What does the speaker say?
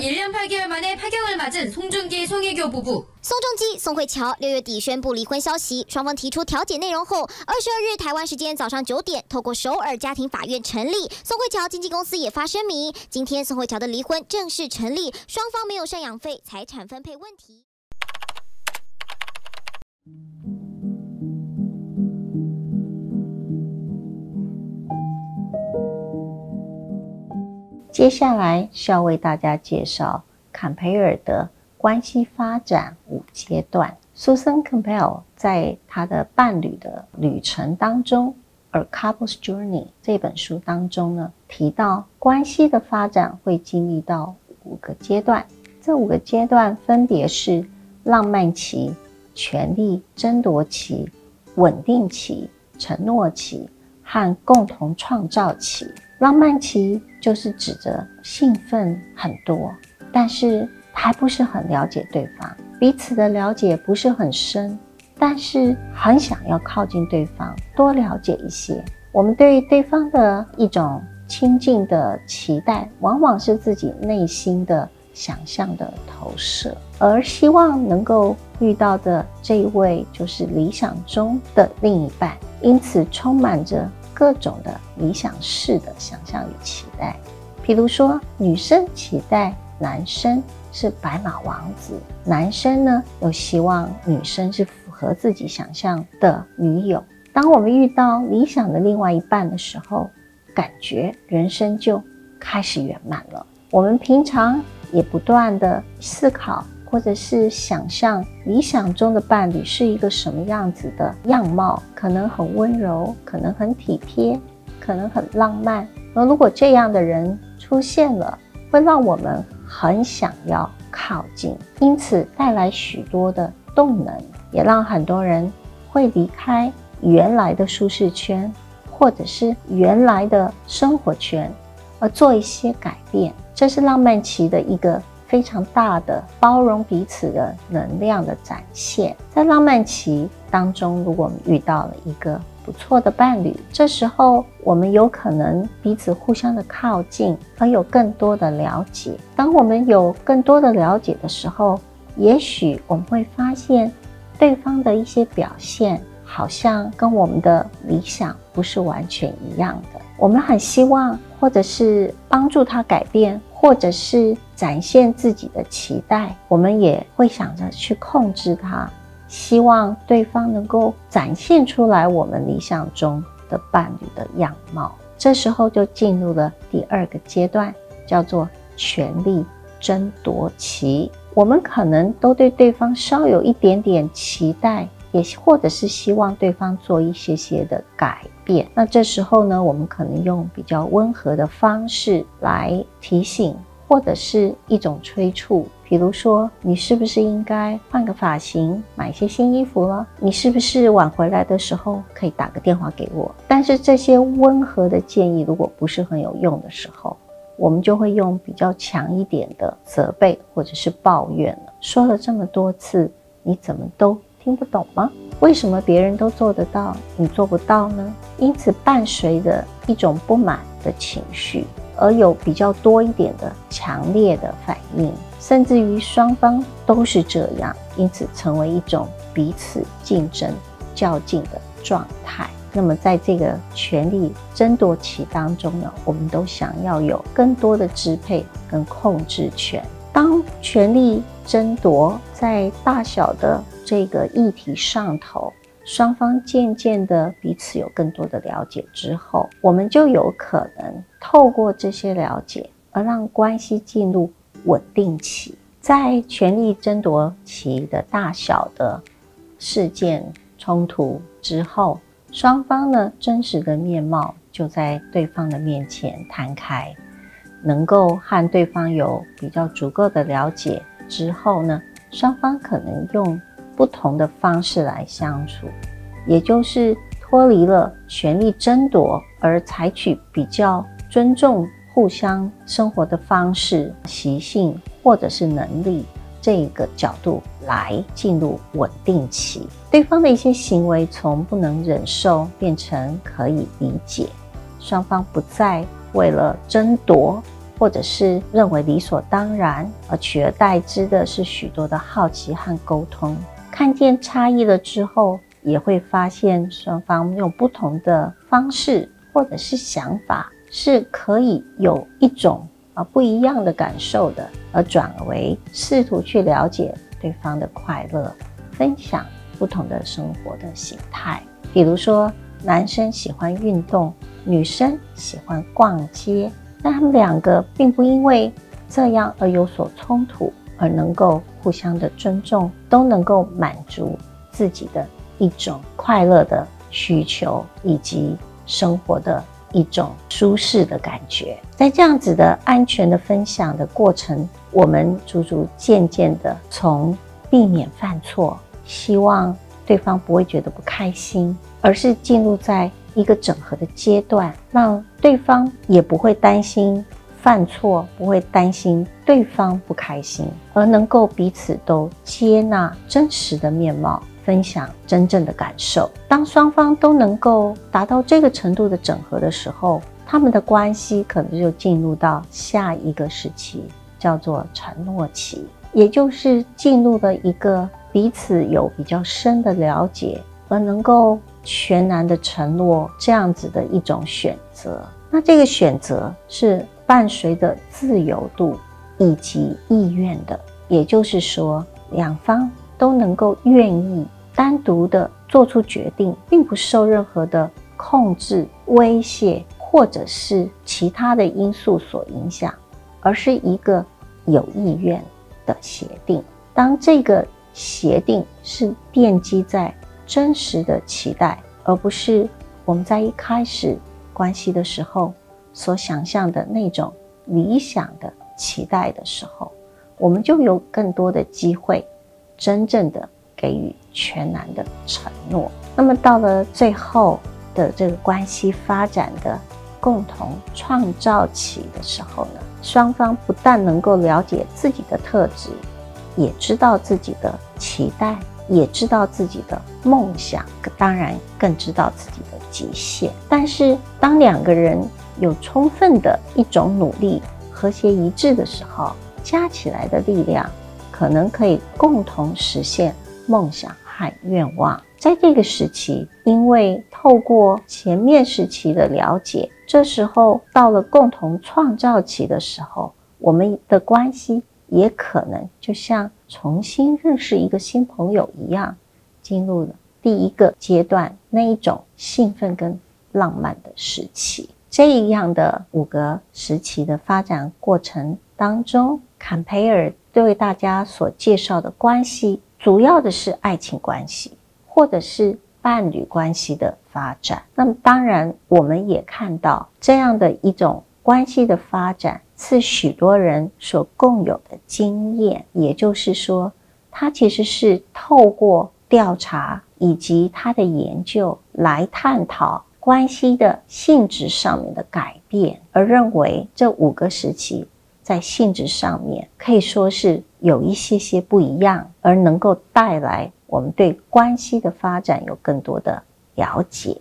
1년8개월만에파경을맞은송중기송혜교부부。宋仲基、宋慧乔六月底宣布离婚消息，双方提出调解内容后，二十二日台湾时间早上九点，透过首尔家庭法院成立。宋慧乔经纪公司也发声明，今天宋慧乔的离婚正式成立，双方没有赡养费、财产分配问题。 接下来是要为大家介绍坎培尔的关系发展五阶段。Susan Campbell 在他的伴侣的旅程当中，《A Couple's Journey》这本书当中呢，提到关系的发展会经历到五个阶段。这五个阶段分别是浪漫期、权力争夺期、稳定期、承诺期和共同创造期。浪漫期就是指着兴奋很多，但是还不是很了解对方，彼此的了解不是很深，但是很想要靠近对方，多了解一些。我们对对方的一种亲近的期待，往往是自己内心的想象的投射，而希望能够遇到的这一位，就是理想中的另一半，因此充满着。各种的理想式的想象与期待，譬如说，女生期待男生是白马王子，男生呢又希望女生是符合自己想象的女友。当我们遇到理想的另外一半的时候，感觉人生就开始圆满了。我们平常也不断的思考。或者是想象理想中的伴侣是一个什么样子的样貌，可能很温柔，可能很体贴，可能很浪漫。而如果这样的人出现了，会让我们很想要靠近，因此带来许多的动能，也让很多人会离开原来的舒适圈，或者是原来的生活圈，而做一些改变。这是浪漫期的一个。非常大的包容彼此的能量的展现，在浪漫期当中，如果我们遇到了一个不错的伴侣，这时候我们有可能彼此互相的靠近，而有更多的了解。当我们有更多的了解的时候，也许我们会发现对方的一些表现，好像跟我们的理想不是完全一样的。我们很希望，或者是帮助他改变。或者是展现自己的期待，我们也会想着去控制他，希望对方能够展现出来我们理想中的伴侣的样貌。这时候就进入了第二个阶段，叫做权力争夺期。我们可能都对对方稍有一点点期待，也或者是希望对方做一些些的改。变，那这时候呢，我们可能用比较温和的方式来提醒，或者是一种催促，比如说，你是不是应该换个发型，买一些新衣服了？你是不是晚回来的时候可以打个电话给我？但是这些温和的建议如果不是很有用的时候，我们就会用比较强一点的责备或者是抱怨了。说了这么多次，你怎么都听不懂吗？为什么别人都做得到，你做不到呢？因此，伴随着一种不满的情绪，而有比较多一点的强烈的反应，甚至于双方都是这样，因此成为一种彼此竞争、较劲的状态。那么，在这个权力争夺期当中呢，我们都想要有更多的支配跟控制权。当权力争夺在大小的这个议题上头，双方渐渐的彼此有更多的了解之后，我们就有可能透过这些了解，而让关系进入稳定期。在权力争夺期的大小的事件冲突之后，双方呢真实的面貌就在对方的面前摊开。能够和对方有比较足够的了解之后呢，双方可能用不同的方式来相处，也就是脱离了权力争夺，而采取比较尊重互相生活的方式、习性或者是能力这个角度来进入稳定期。对方的一些行为从不能忍受变成可以理解，双方不再为了争夺。或者是认为理所当然，而取而代之的是许多的好奇和沟通。看见差异了之后，也会发现双方用不同的方式或者是想法，是可以有一种啊不一样的感受的，而转为试图去了解对方的快乐，分享不同的生活的形态。比如说，男生喜欢运动，女生喜欢逛街，那他们两个并不因为这样而有所冲突，而能够互相的尊重，都能够满足自己的。一种快乐的需求，以及生活的一种舒适的感觉，在这样子的安全的分享的过程，我们逐逐渐渐的从避免犯错，希望对方不会觉得不开心，而是进入在一个整合的阶段，让对方也不会担心犯错，不会担心对方不开心，而能够彼此都接纳真实的面貌。分享真正的感受。当双方都能够达到这个程度的整合的时候，他们的关系可能就进入到下一个时期，叫做承诺期，也就是进入了一个彼此有比较深的了解，而能够全然的承诺这样子的一种选择。那这个选择是伴随着自由度以及意愿的，也就是说，两方。都能够愿意单独的做出决定，并不受任何的控制、威胁或者是其他的因素所影响，而是一个有意愿的协定。当这个协定是奠基在真实的期待，而不是我们在一开始关系的时候所想象的那种理想的期待的时候，我们就有更多的机会。真正的给予全然的承诺，那么到了最后的这个关系发展的共同创造期的时候呢，双方不但能够了解自己的特质，也知道自己的期待，也知道自己的梦想，当然更知道自己的极限。但是当两个人有充分的一种努力，和谐一致的时候，加起来的力量。可能可以共同实现梦想和愿望。在这个时期，因为透过前面时期的了解，这时候到了共同创造期的时候，我们的关系也可能就像重新认识一个新朋友一样，进入了第一个阶段那一种兴奋跟浪漫的时期。这样的五个时期的发展过程当中，坎培尔。对大家所介绍的关系，主要的是爱情关系，或者是伴侣关系的发展。那么，当然我们也看到这样的一种关系的发展，是许多人所共有的经验。也就是说，他其实是透过调查以及他的研究来探讨关系的性质上面的改变，而认为这五个时期。在性质上面可以说是有一些些不一样，而能够带来我们对关系的发展有更多的了解。